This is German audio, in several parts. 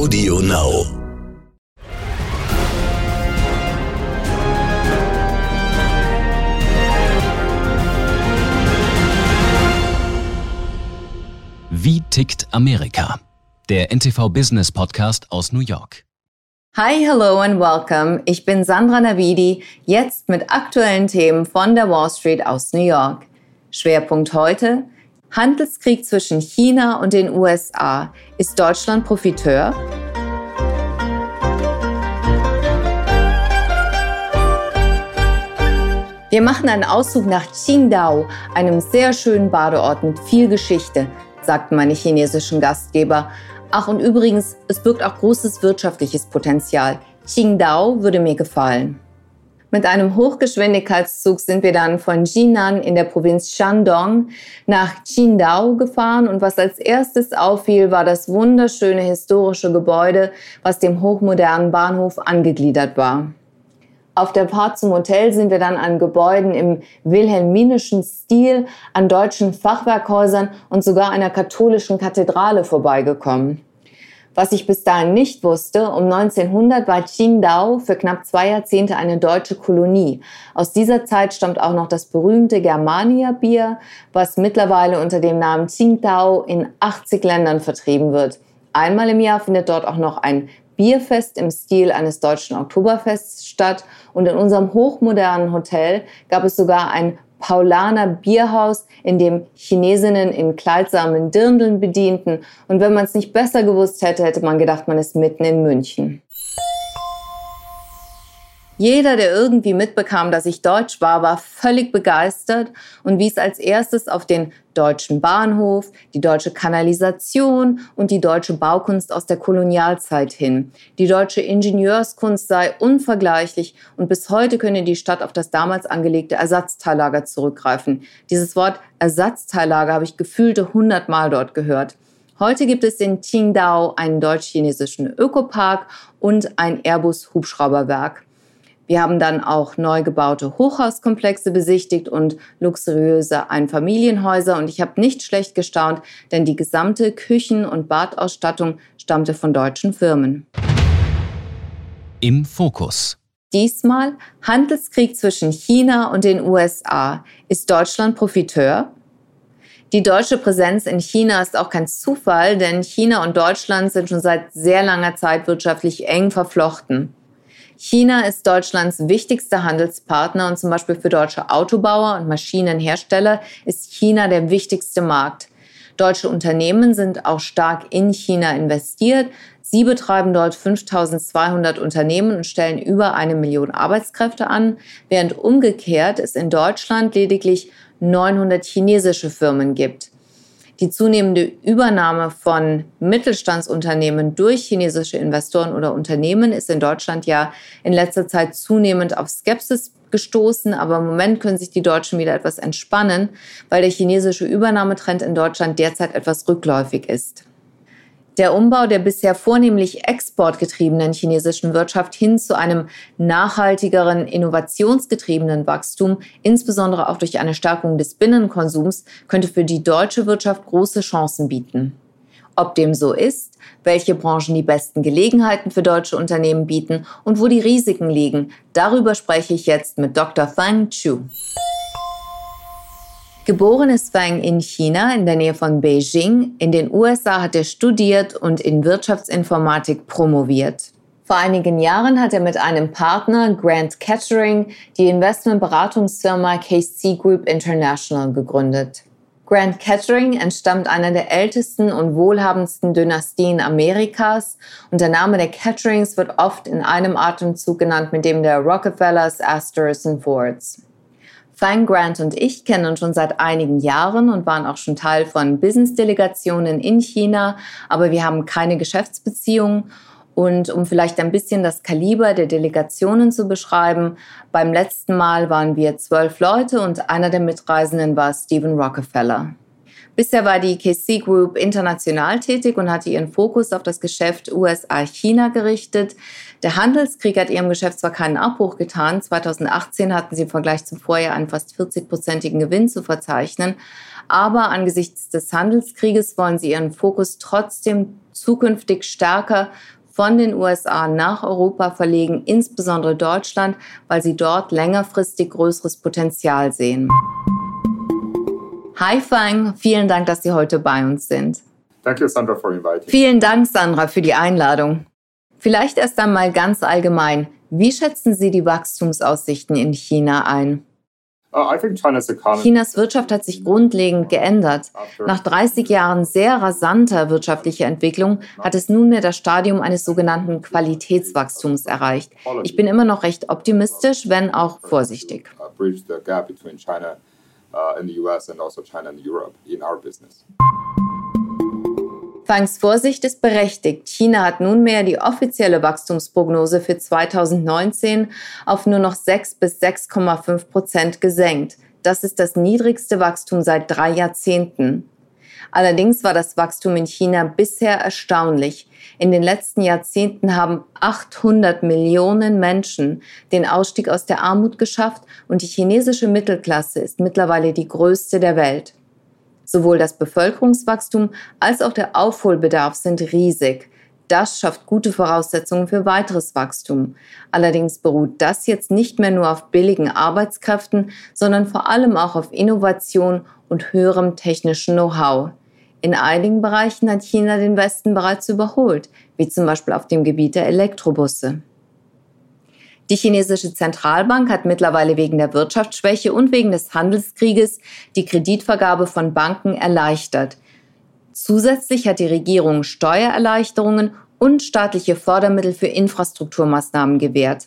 Audio Now. Wie tickt Amerika? Der NTV Business Podcast aus New York. Hi, hello and welcome. Ich bin Sandra Navidi, jetzt mit aktuellen Themen von der Wall Street aus New York. Schwerpunkt heute: Handelskrieg zwischen China und den USA. Ist Deutschland Profiteur? Wir machen einen Ausflug nach Qingdao, einem sehr schönen Badeort mit viel Geschichte, sagten meine chinesischen Gastgeber. Ach und übrigens, es birgt auch großes wirtschaftliches Potenzial. Qingdao würde mir gefallen. Mit einem Hochgeschwindigkeitszug sind wir dann von Jinan in der Provinz Shandong nach Qingdao gefahren und was als erstes auffiel, war das wunderschöne historische Gebäude, was dem hochmodernen Bahnhof angegliedert war. Auf der Fahrt zum Hotel sind wir dann an Gebäuden im wilhelminischen Stil, an deutschen Fachwerkhäusern und sogar einer katholischen Kathedrale vorbeigekommen. Was ich bis dahin nicht wusste, um 1900 war Qingdao für knapp zwei Jahrzehnte eine deutsche Kolonie. Aus dieser Zeit stammt auch noch das berühmte Germania-Bier, was mittlerweile unter dem Namen Qingdao in 80 Ländern vertrieben wird. Einmal im Jahr findet dort auch noch ein Bierfest im Stil eines deutschen Oktoberfests statt und in unserem hochmodernen Hotel gab es sogar ein Paulaner Bierhaus, in dem Chinesinnen in kleidsamen Dirndeln bedienten. Und wenn man es nicht besser gewusst hätte, hätte man gedacht, man ist mitten in München. Jeder, der irgendwie mitbekam, dass ich Deutsch war, war völlig begeistert und wies als erstes auf den deutschen Bahnhof, die deutsche Kanalisation und die deutsche Baukunst aus der Kolonialzeit hin. Die deutsche Ingenieurskunst sei unvergleichlich und bis heute könne die Stadt auf das damals angelegte Ersatzteillager zurückgreifen. Dieses Wort Ersatzteillager habe ich gefühlte hundertmal dort gehört. Heute gibt es in Qingdao einen deutsch-chinesischen Ökopark und ein Airbus-Hubschrauberwerk. Wir haben dann auch neu gebaute Hochhauskomplexe besichtigt und luxuriöse Einfamilienhäuser. Und ich habe nicht schlecht gestaunt, denn die gesamte Küchen- und Badausstattung stammte von deutschen Firmen. Im Fokus. Diesmal Handelskrieg zwischen China und den USA. Ist Deutschland Profiteur? Die deutsche Präsenz in China ist auch kein Zufall, denn China und Deutschland sind schon seit sehr langer Zeit wirtschaftlich eng verflochten. China ist Deutschlands wichtigster Handelspartner und zum Beispiel für deutsche Autobauer und Maschinenhersteller ist China der wichtigste Markt. Deutsche Unternehmen sind auch stark in China investiert. Sie betreiben dort 5200 Unternehmen und stellen über eine Million Arbeitskräfte an, während umgekehrt es in Deutschland lediglich 900 chinesische Firmen gibt. Die zunehmende Übernahme von Mittelstandsunternehmen durch chinesische Investoren oder Unternehmen ist in Deutschland ja in letzter Zeit zunehmend auf Skepsis gestoßen, aber im Moment können sich die Deutschen wieder etwas entspannen, weil der chinesische Übernahmetrend in Deutschland derzeit etwas rückläufig ist. Der Umbau der bisher vornehmlich exportgetriebenen chinesischen Wirtschaft hin zu einem nachhaltigeren, innovationsgetriebenen Wachstum, insbesondere auch durch eine Stärkung des Binnenkonsums, könnte für die deutsche Wirtschaft große Chancen bieten. Ob dem so ist, welche Branchen die besten Gelegenheiten für deutsche Unternehmen bieten und wo die Risiken liegen, darüber spreche ich jetzt mit Dr. Fang Chu. Geboren ist Wang in China in der Nähe von Beijing. In den USA hat er studiert und in Wirtschaftsinformatik promoviert. Vor einigen Jahren hat er mit einem Partner, Grant Kettering, die Investmentberatungsfirma KC Group International gegründet. Grant Kettering entstammt einer der ältesten und wohlhabendsten Dynastien Amerikas und der Name der Ketterings wird oft in einem Atemzug genannt mit dem der Rockefellers, Astors und Fords. Fine Grant und ich kennen uns schon seit einigen Jahren und waren auch schon Teil von Business-Delegationen in China, aber wir haben keine Geschäftsbeziehungen. Und um vielleicht ein bisschen das Kaliber der Delegationen zu beschreiben, beim letzten Mal waren wir zwölf Leute und einer der Mitreisenden war Stephen Rockefeller. Bisher war die KC Group international tätig und hatte ihren Fokus auf das Geschäft USA-China gerichtet. Der Handelskrieg hat ihrem Geschäft zwar keinen Abbruch getan, 2018 hatten sie im Vergleich zum Vorjahr einen fast 40-prozentigen Gewinn zu verzeichnen, Aber angesichts des Handelskrieges wollen sie ihren Fokus trotzdem zukünftig stärker von den USA nach Europa verlegen, insbesondere Deutschland, weil sie dort längerfristig größeres Potenzial sehen. Hi Fang, vielen Dank, dass Sie heute bei uns sind. Thank you, Sandra, for inviting. Vielen Dank, Sandra, für die Einladung. Vielleicht erst einmal ganz allgemein. Wie schätzen Sie die Wachstumsaussichten in China ein? Uh, Chinas Wirtschaft hat sich grundlegend geändert. Nach 30 Jahren sehr rasanter wirtschaftlicher Entwicklung hat es nunmehr das Stadium eines sogenannten Qualitätswachstums erreicht. Ich bin immer noch recht optimistisch, wenn auch vorsichtig. Fangs Vorsicht ist berechtigt. China hat nunmehr die offizielle Wachstumsprognose für 2019 auf nur noch 6 bis 6,5 Prozent gesenkt. Das ist das niedrigste Wachstum seit drei Jahrzehnten. Allerdings war das Wachstum in China bisher erstaunlich. In den letzten Jahrzehnten haben 800 Millionen Menschen den Ausstieg aus der Armut geschafft und die chinesische Mittelklasse ist mittlerweile die größte der Welt. Sowohl das Bevölkerungswachstum als auch der Aufholbedarf sind riesig. Das schafft gute Voraussetzungen für weiteres Wachstum. Allerdings beruht das jetzt nicht mehr nur auf billigen Arbeitskräften, sondern vor allem auch auf Innovation und höherem technischen Know-how. In einigen Bereichen hat China den Westen bereits überholt, wie zum Beispiel auf dem Gebiet der Elektrobusse. Die chinesische Zentralbank hat mittlerweile wegen der Wirtschaftsschwäche und wegen des Handelskrieges die Kreditvergabe von Banken erleichtert. Zusätzlich hat die Regierung Steuererleichterungen und staatliche Fördermittel für Infrastrukturmaßnahmen gewährt.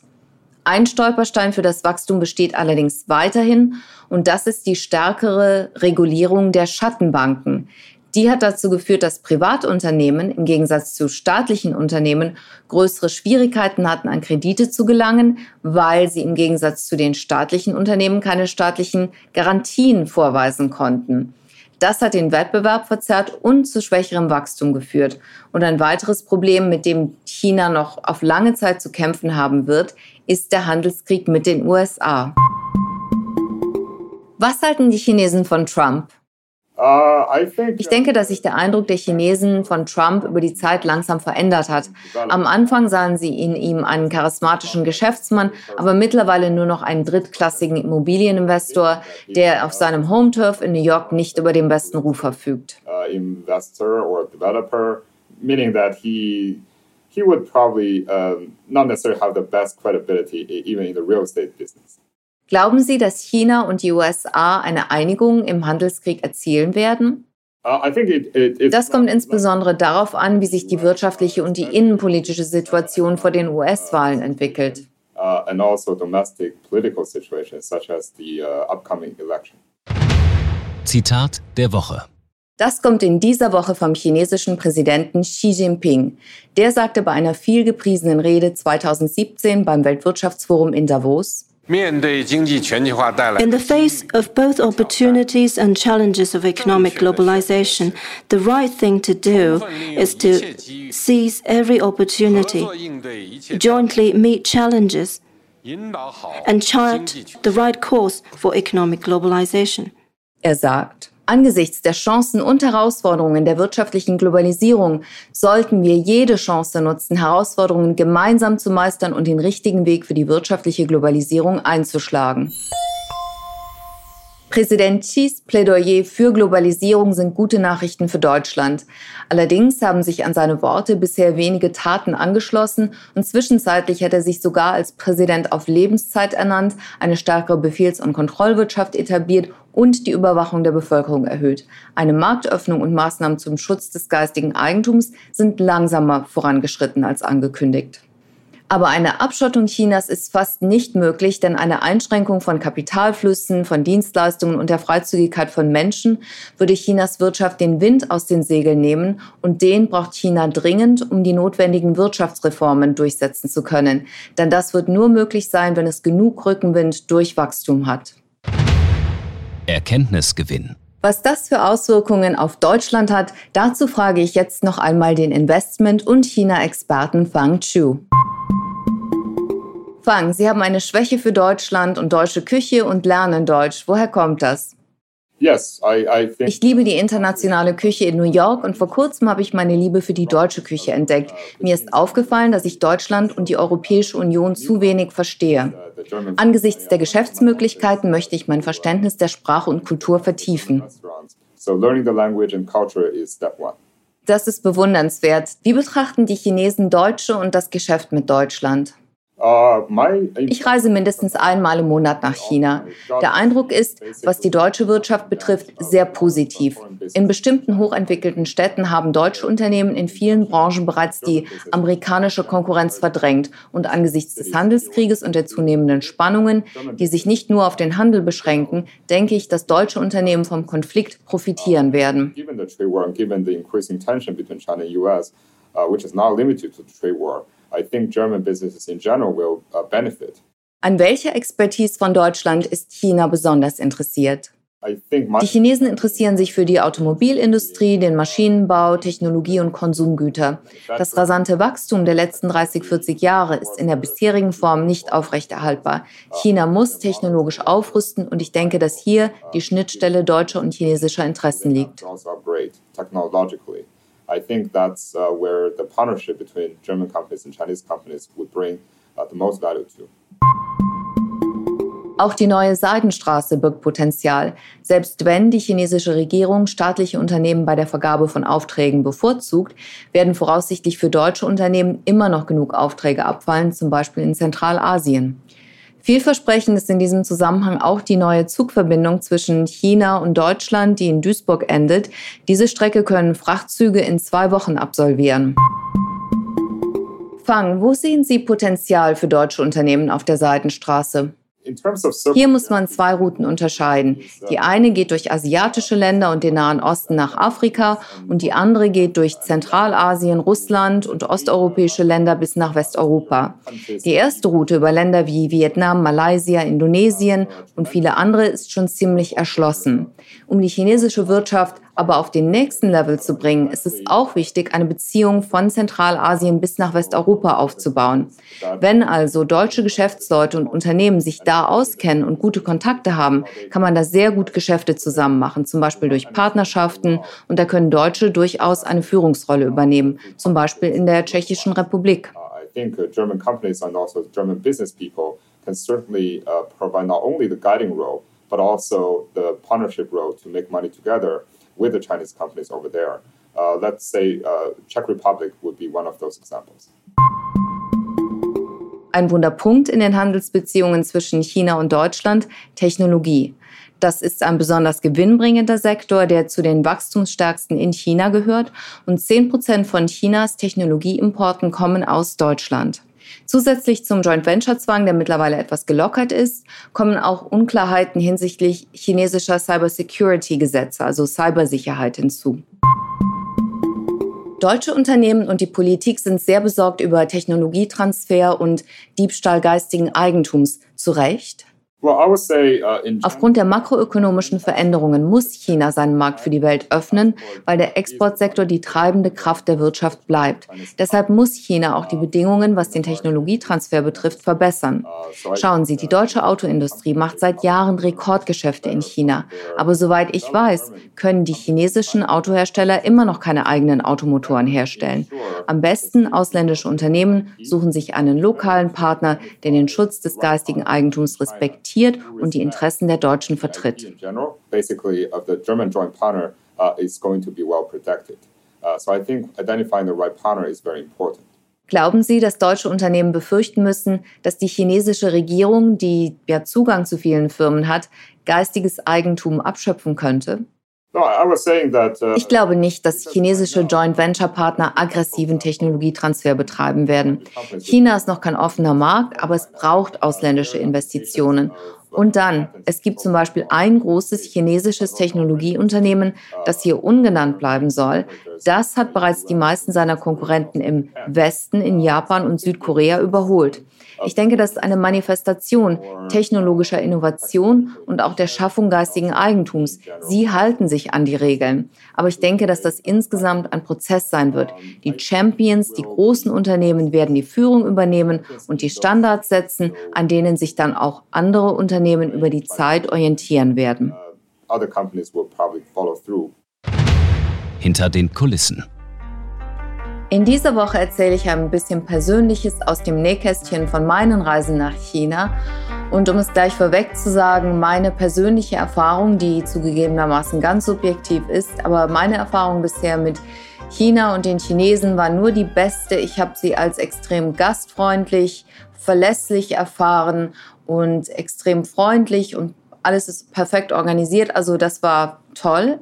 Ein Stolperstein für das Wachstum besteht allerdings weiterhin, und das ist die stärkere Regulierung der Schattenbanken. Die hat dazu geführt, dass Privatunternehmen im Gegensatz zu staatlichen Unternehmen größere Schwierigkeiten hatten, an Kredite zu gelangen, weil sie im Gegensatz zu den staatlichen Unternehmen keine staatlichen Garantien vorweisen konnten. Das hat den Wettbewerb verzerrt und zu schwächerem Wachstum geführt. Und ein weiteres Problem, mit dem China noch auf lange Zeit zu kämpfen haben wird, ist der Handelskrieg mit den USA. Was halten die Chinesen von Trump? Uh, ich denke, dass sich der Eindruck der Chinesen von Trump über die Zeit langsam verändert hat. Am Anfang sahen sie in ihm einen charismatischen Geschäftsmann, aber mittlerweile nur noch einen drittklassigen Immobilieninvestor, der auf seinem Home-Turf in New York nicht über den besten Ruf verfügt. Uh, investor or developer, meaning that he he would probably um, not necessarily have the best credibility e-, even in the real estate business. Glauben Sie, dass China und die USA eine Einigung im Handelskrieg erzielen werden? Uh, das kommt insbesondere darauf an, wie sich die wirtschaftliche und die innenpolitische Situation vor den US-Wahlen entwickelt. Uh, also uh, Zitat der Woche. Das kommt in dieser Woche vom chinesischen Präsidenten Xi Jinping. Der sagte bei einer vielgepriesenen Rede 2017 beim Weltwirtschaftsforum in Davos, In the face of both opportunities and challenges of economic globalization, the right thing to do is to seize every opportunity, jointly meet challenges, and chart the right course for economic globalization. Sagt, Angesichts der Chancen und Herausforderungen der wirtschaftlichen Globalisierung sollten wir jede Chance nutzen, Herausforderungen gemeinsam zu meistern und den richtigen Weg für die wirtschaftliche Globalisierung einzuschlagen. Präsident Xis Plädoyer für Globalisierung sind gute Nachrichten für Deutschland. Allerdings haben sich an seine Worte bisher wenige Taten angeschlossen und zwischenzeitlich hat er sich sogar als Präsident auf Lebenszeit ernannt, eine stärkere Befehls- und Kontrollwirtschaft etabliert und die Überwachung der Bevölkerung erhöht. Eine Marktöffnung und Maßnahmen zum Schutz des geistigen Eigentums sind langsamer vorangeschritten als angekündigt. Aber eine Abschottung Chinas ist fast nicht möglich, denn eine Einschränkung von Kapitalflüssen, von Dienstleistungen und der Freizügigkeit von Menschen würde Chinas Wirtschaft den Wind aus den Segeln nehmen und den braucht China dringend, um die notwendigen Wirtschaftsreformen durchsetzen zu können. Denn das wird nur möglich sein, wenn es genug Rückenwind durch Wachstum hat. Erkenntnisgewinn. Was das für Auswirkungen auf Deutschland hat, dazu frage ich jetzt noch einmal den Investment- und China-Experten Fang Chu. Fang, Sie haben eine Schwäche für Deutschland und deutsche Küche und lernen Deutsch. Woher kommt das? Ich liebe die internationale Küche in New York und vor kurzem habe ich meine Liebe für die deutsche Küche entdeckt. Mir ist aufgefallen, dass ich Deutschland und die Europäische Union zu wenig verstehe. Angesichts der Geschäftsmöglichkeiten möchte ich mein Verständnis der Sprache und Kultur vertiefen. Das ist bewundernswert. Wie betrachten die Chinesen Deutsche und das Geschäft mit Deutschland? Ich reise mindestens einmal im Monat nach China. Der Eindruck ist, was die deutsche Wirtschaft betrifft, sehr positiv. In bestimmten hochentwickelten Städten haben deutsche Unternehmen in vielen Branchen bereits die amerikanische Konkurrenz verdrängt. Und angesichts des Handelskrieges und der zunehmenden Spannungen, die sich nicht nur auf den Handel beschränken, denke ich, dass deutsche Unternehmen vom Konflikt profitieren werden. Uh, which is not limited to the trade war. I think German businesses in general will uh, benefit. An welcher Expertise von Deutschland ist China besonders interessiert? Die Chinesen interessieren sich für die Automobilindustrie, den Maschinenbau, Technologie und Konsumgüter. Das rasante Wachstum der letzten 30, 40 Jahre ist in der bisherigen Form nicht aufrechterhaltbar. China muss technologisch aufrüsten und ich denke, dass hier die Schnittstelle deutscher und chinesischer Interessen liegt. I think that's uh, where the partnership between German companies and Chinese companies would bring uh, the most value to. Auch die neue Seidenstraße birgt Potenzial. Selbst wenn die chinesische Regierung staatliche Unternehmen bei der Vergabe von Aufträgen bevorzugt, werden voraussichtlich für deutsche Unternehmen immer noch genug Aufträge abfallen, zum Beispiel in Zentralasien. Vielversprechend ist in diesem Zusammenhang auch die neue Zugverbindung zwischen China und Deutschland, die in Duisburg endet. Diese Strecke können Frachtzüge in zwei Wochen absolvieren. Fang, wo sehen Sie Potenzial für deutsche Unternehmen auf der Seidenstraße? Hier muss man zwei Routen unterscheiden. Die eine geht durch asiatische Länder und den Nahen Osten nach Afrika und die andere geht durch Zentralasien, Russland und osteuropäische Länder bis nach Westeuropa. Die erste Route über Länder wie Vietnam, Malaysia, Indonesien und viele andere ist schon ziemlich erschlossen. Um die chinesische Wirtschaft aber auf den nächsten Level zu bringen, ist es auch wichtig, eine Beziehung von Zentralasien bis nach Westeuropa aufzubauen. Wenn also deutsche Geschäftsleute und Unternehmen sich da auskennen und gute Kontakte haben, kann man da sehr gut Geschäfte zusammen machen, zum Beispiel durch Partnerschaften. Und da können Deutsche durchaus eine Führungsrolle übernehmen, zum Beispiel in der Tschechischen Republik. I think uh, German companies and also German business people can certainly uh, provide not only the guiding role, but also the partnership role to make money together with the Chinese companies over there. Uh, let's say uh, Czech Republic would be one of those examples. Ein Wunderpunkt in den Handelsbeziehungen zwischen China und Deutschland, Technologie. Das ist ein besonders gewinnbringender Sektor, der zu den wachstumsstärksten in China gehört. Und 10 Prozent von Chinas Technologieimporten kommen aus Deutschland. Zusätzlich zum Joint Venture Zwang, der mittlerweile etwas gelockert ist, kommen auch Unklarheiten hinsichtlich chinesischer Cybersecurity Gesetze, also Cybersicherheit hinzu. Deutsche Unternehmen und die Politik sind sehr besorgt über Technologietransfer und Diebstahl geistigen Eigentums. Zu Recht? Uh, Aufgrund der makroökonomischen Veränderungen muss China seinen Markt für die Welt öffnen, weil der Exportsektor die treibende Kraft der Wirtschaft bleibt. Deshalb muss China auch die Bedingungen, was den Technologietransfer betrifft, verbessern. Schauen Sie, die deutsche Autoindustrie macht seit Jahren Rekordgeschäfte in China. Aber soweit ich weiß, können die chinesischen Autohersteller immer noch keine eigenen Automotoren herstellen. Am besten ausländische Unternehmen suchen sich einen lokalen Partner, der den Schutz des geistigen Eigentums respektiert respektiert und die Interessen der Deutschen vertritt. Glauben Sie, dass deutsche Unternehmen befürchten müssen, dass die chinesische Regierung, die ja Zugang zu vielen Firmen hat, geistiges Eigentum abschöpfen könnte? Uh, ich glaube nicht, dass chinesische Joint Venture Partner aggressiven Technologietransfer betreiben werden. China ist noch kein offener Markt, aber es braucht ausländische Investitionen. Und dann, es gibt zum Beispiel ein großes chinesisches Technologieunternehmen, das hier ungenannt bleiben soll. Das hat bereits die meisten seiner Konkurrenten im Westen, in Japan und Südkorea überholt. Ich denke, das ist eine Manifestation technologischer Innovation und auch der Schaffung geistigen Eigentums. Sie halten sich an die Regeln. Aber ich denke, dass das insgesamt ein Prozess sein wird. Die Champions, die großen Unternehmen werden die Führung übernehmen und die Standards setzen, an denen sich dann auch andere Unternehmen über die Zeit orientieren werden. Hinter den Kulissen. In dieser Woche erzähle ich ein bisschen Persönliches aus dem Nähkästchen von meinen Reisen nach China. Und um es gleich vorweg zu sagen, meine persönliche Erfahrung, die zugegebenermaßen ganz subjektiv ist, aber meine Erfahrung bisher mit China und den Chinesen war nur die beste. Ich habe sie als extrem gastfreundlich, verlässlich erfahren und extrem freundlich und alles ist perfekt organisiert. Also das war toll.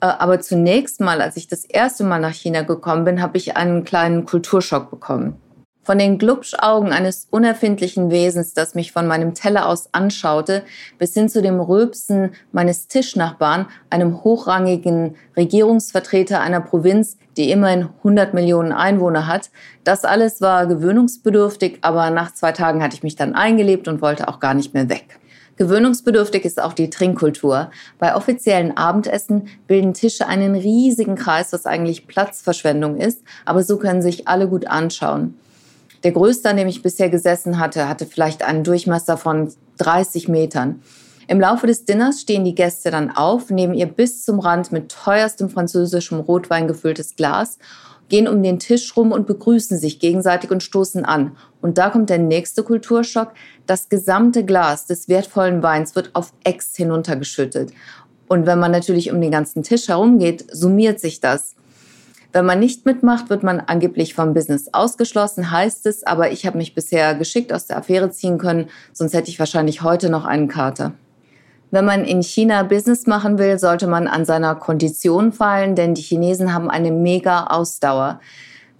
Äh, aber zunächst mal, als ich das erste Mal nach China gekommen bin, habe ich einen kleinen Kulturschock bekommen. Von den Glubschaugen eines unerfindlichen Wesens, das mich von meinem Teller aus anschaute, bis hin zu dem Rülpsen meines Tischnachbarn, einem hochrangigen Regierungsvertreter einer Provinz, die immerhin 100 Millionen Einwohner hat. Das alles war gewöhnungsbedürftig, aber nach zwei Tagen hatte ich mich dann eingelebt und wollte auch gar nicht mehr weg. Gewöhnungsbedürftig ist auch die Trinkkultur. Bei offiziellen Abendessen bilden Tische einen riesigen Kreis, was eigentlich Platzverschwendung ist, aber so können sich alle gut anschauen. Der größte, an dem ich bisher gesessen hatte, hatte vielleicht einen Durchmesser von 30 Metern. Im Laufe des Dinners stehen die Gäste dann auf, nehmen ihr bis zum Rand mit teuerstem französischem Rotwein gefülltes Glas gehen um den Tisch rum und begrüßen sich gegenseitig und stoßen an. Und da kommt der nächste Kulturschock. Das gesamte Glas des wertvollen Weins wird auf Ex hinuntergeschüttet. Und wenn man natürlich um den ganzen Tisch herumgeht, summiert sich das. Wenn man nicht mitmacht, wird man angeblich vom Business ausgeschlossen, heißt es, aber ich habe mich bisher geschickt aus der Affäre ziehen können, sonst hätte ich wahrscheinlich heute noch einen Kater. Wenn man in China Business machen will, sollte man an seiner Kondition fallen, denn die Chinesen haben eine mega Ausdauer.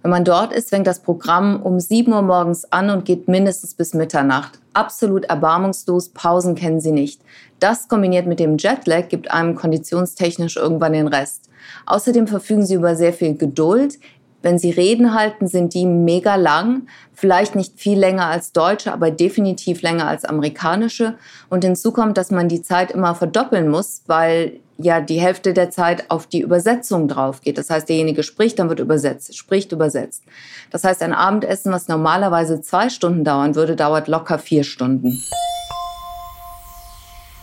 Wenn man dort ist, fängt das Programm um 7 Uhr morgens an und geht mindestens bis Mitternacht. Absolut erbarmungslos, Pausen kennen sie nicht. Das kombiniert mit dem Jetlag gibt einem konditionstechnisch irgendwann den Rest. Außerdem verfügen sie über sehr viel Geduld, wenn sie Reden halten, sind die mega lang, vielleicht nicht viel länger als deutsche, aber definitiv länger als amerikanische. Und hinzu kommt, dass man die Zeit immer verdoppeln muss, weil ja die Hälfte der Zeit auf die Übersetzung drauf geht. Das heißt, derjenige spricht, dann wird übersetzt, spricht, übersetzt. Das heißt, ein Abendessen, was normalerweise zwei Stunden dauern würde, dauert locker vier Stunden.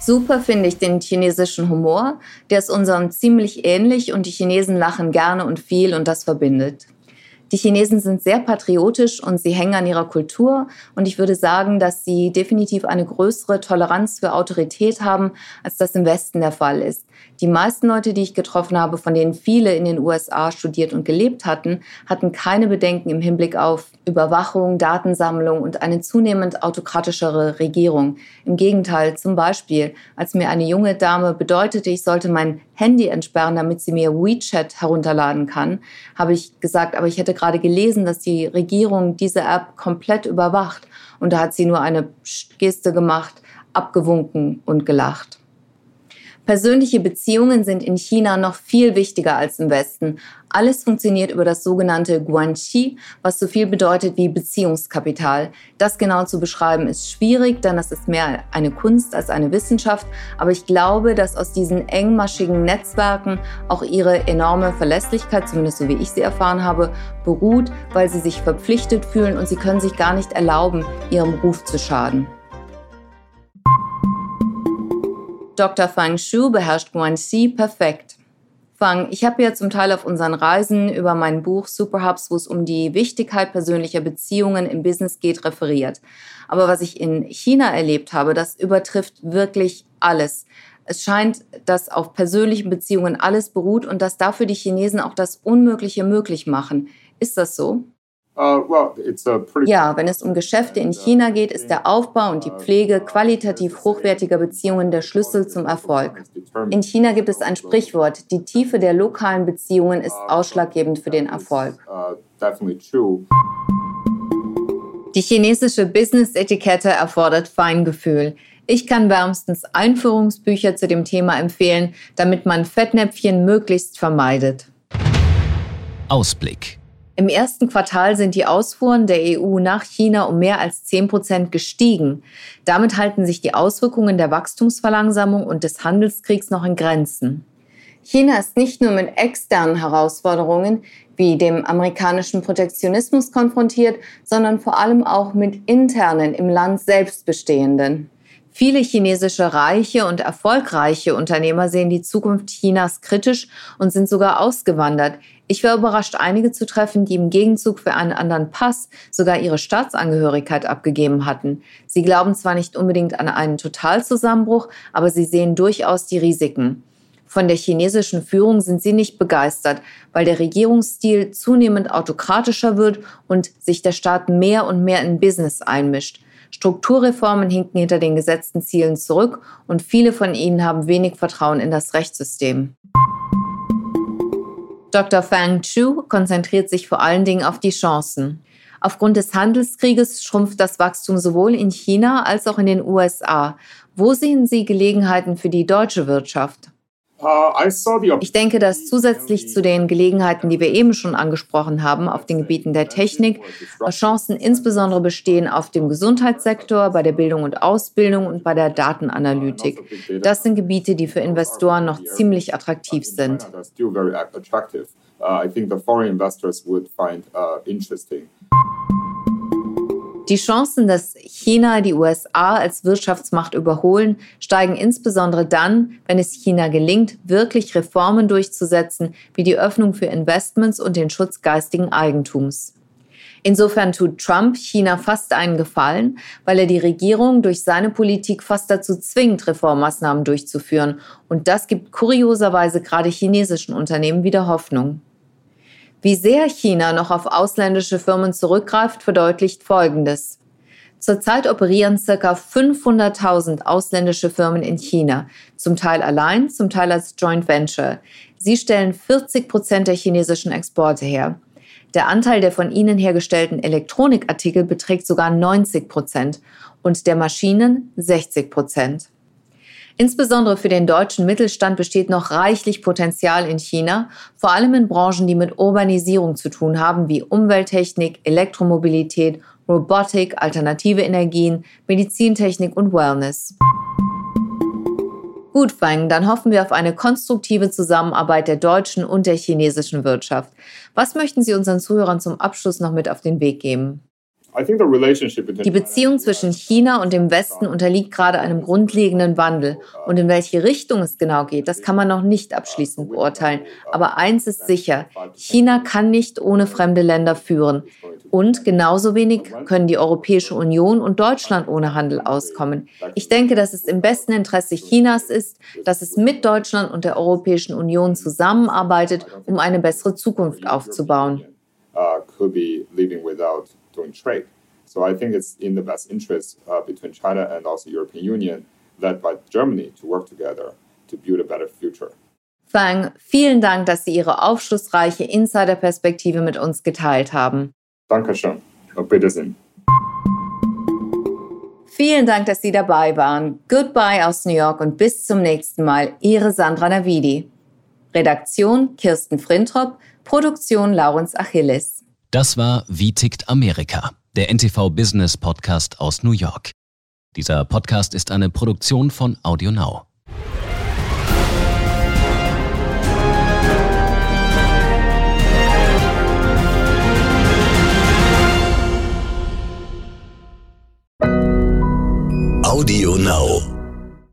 Super finde ich den chinesischen Humor. Der ist unserem ziemlich ähnlich und die Chinesen lachen gerne und viel und das verbindet. Die Chinesen sind sehr patriotisch und sie hängen an ihrer Kultur. Und ich würde sagen, dass sie definitiv eine größere Toleranz für Autorität haben, als das im Westen der Fall ist. Die meisten Leute, die ich getroffen habe, von denen viele in den USA studiert und gelebt hatten, hatten keine Bedenken im Hinblick auf Überwachung, Datensammlung und eine zunehmend autokratischere Regierung. Im Gegenteil, zum Beispiel, als mir eine junge Dame bedeutete, ich sollte mein Handy entsperren, damit sie mir WeChat herunterladen kann, habe ich gesagt, aber ich hätte gerade gelesen, dass die Regierung diese App komplett überwacht. Und da hat sie nur eine Geste gemacht, abgewunken und gelacht. Persönliche Beziehungen sind in China noch viel wichtiger als im Westen. Alles funktioniert über das sogenannte Guanxi, was so viel bedeutet wie Beziehungskapital. Das genau zu beschreiben ist schwierig, denn das ist mehr eine Kunst als eine Wissenschaft. Aber ich glaube, dass aus diesen engmaschigen Netzwerken auch ihre enorme Verlässlichkeit, zumindest so wie ich sie erfahren habe, beruht, weil sie sich verpflichtet fühlen und sie können sich gar nicht erlauben, ihrem Ruf zu schaden. Dr. Fang Shu beherrscht Guanxi perfekt. Fang, ich habe ja zum Teil auf unseren Reisen über mein Buch Superhubs, wo es um die Wichtigkeit persönlicher Beziehungen im Business geht, referiert. Aber was ich in China erlebt habe, das übertrifft wirklich alles. Es scheint, dass auf persönlichen Beziehungen alles beruht und dass dafür die Chinesen auch das Unmögliche möglich machen. Ist das so? Uh, ja, wenn es um Geschäfte in China geht, ist der Aufbau und die Pflege qualitativ hochwertiger Beziehungen der Schlüssel zum Erfolg. In China gibt es ein Sprichwort, die Tiefe der lokalen Beziehungen ist uh, ausschlaggebend für den Erfolg. Uh, die chinesische Business-Etikette erfordert Feingefühl. Ich kann wärmstens Einführungsbücher zu dem Thema empfehlen, damit man Fettnäpfchen möglichst vermeidet. Ausblick. Im ersten Quartal sind die Ausfuhren der EU nach China um mehr als 10 Prozent gestiegen. Damit halten sich die Auswirkungen der Wachstumsverlangsamung und des Handelskriegs noch in Grenzen. China ist nicht nur mit externen Herausforderungen wie dem amerikanischen Protektionismus konfrontiert, sondern vor allem auch mit internen im Land selbst bestehenden. Viele chinesische reiche und erfolgreiche Unternehmer sehen die Zukunft Chinas kritisch und sind sogar ausgewandert. Ich war überrascht, einige zu treffen, die im Gegenzug für einen anderen Pass sogar ihre Staatsangehörigkeit abgegeben hatten. Sie glauben zwar nicht unbedingt an einen Totalzusammenbruch, aber sie sehen durchaus die Risiken. Von der chinesischen Führung sind sie nicht begeistert, weil der Regierungsstil zunehmend autokratischer wird und sich der Staat mehr und mehr in Business einmischt. Strukturreformen hinken hinter den gesetzten Zielen zurück und viele von ihnen haben wenig Vertrauen in das Rechtssystem. Dr. Fang Chu konzentriert sich vor allen Dingen auf die Chancen. Aufgrund des Handelskrieges schrumpft das Wachstum sowohl in China als auch in den USA. Wo sehen Sie Gelegenheiten für die deutsche Wirtschaft? Ich denke, dass zusätzlich zu den Gelegenheiten, die wir eben schon angesprochen haben, auf den Gebieten der Technik, Chancen insbesondere bestehen auf dem Gesundheitssektor, bei der Bildung und Ausbildung und bei der Datenanalytik. Das sind Gebiete, die für Investoren noch ziemlich attraktiv sind. I think the foreign investors would find uh, interesting. Die Chancen, dass China die USA als Wirtschaftsmacht überholen, steigen insbesondere dann, wenn es China gelingt, wirklich Reformen durchzusetzen, wie die Öffnung für Investments und den Schutz geistigen Eigentums. Insofern tut Trump China fast einen Gefallen, weil er die Regierung durch seine Politik fast dazu zwingt, Reformmaßnahmen durchzuführen. Und das gibt kurioserweise gerade chinesischen Unternehmen wieder Hoffnung. Wie sehr China noch auf ausländische Firmen zurückgreift, verdeutlicht Folgendes. Zurzeit operieren ca. 500.000 ausländische Firmen in China, zum Teil allein, zum Teil als Joint Venture. Sie stellen 40 Prozent der chinesischen Exporte her. Der Anteil der von ihnen hergestellten Elektronikartikel beträgt sogar 90 Prozent und der Maschinen 60 Prozent. Insbesondere für den deutschen Mittelstand besteht noch reichlich Potenzial in China, vor allem in Branchen, die mit Urbanisierung zu tun haben, wie Umwelttechnik, Elektromobilität, Robotik, alternative Energien, Medizintechnik und Wellness. Gut, Fang, dann hoffen wir auf eine konstruktive Zusammenarbeit der deutschen und der chinesischen Wirtschaft. Was möchten Sie unseren Zuhörern zum Abschluss noch mit auf den Weg geben? Die Beziehung zwischen China und dem Westen unterliegt gerade einem grundlegenden Wandel. Und in welche Richtung es genau geht, das kann man noch nicht abschließend beurteilen. Aber eins ist sicher, China kann nicht ohne fremde Länder führen. Und genauso wenig können die Europäische Union und Deutschland ohne Handel auskommen. Ich denke, dass es im besten Interesse Chinas ist, dass es mit Deutschland und der Europäischen Union zusammenarbeitet, um eine bessere Zukunft aufzubauen. Uh, doing trade. So I think it's in the best interest uh, between China and also European Union, led by Germany, to work together to build a better future. Fang, vielen Dank, dass Sie Ihre aufschlussreiche Insider-Perspektive mit uns geteilt haben. Dankeschön. Auf Wiedersehen. Vielen Dank, dass Sie dabei waren. Goodbye aus New York und bis zum nächsten Mal. Ihre Sandra Navidi. Redaktion Kirsten Frintrop, Produktion Laurens Achilles. Das war Wie tickt Amerika, der NTV Business Podcast aus New York. Dieser Podcast ist eine Produktion von AudioNow. AudioNow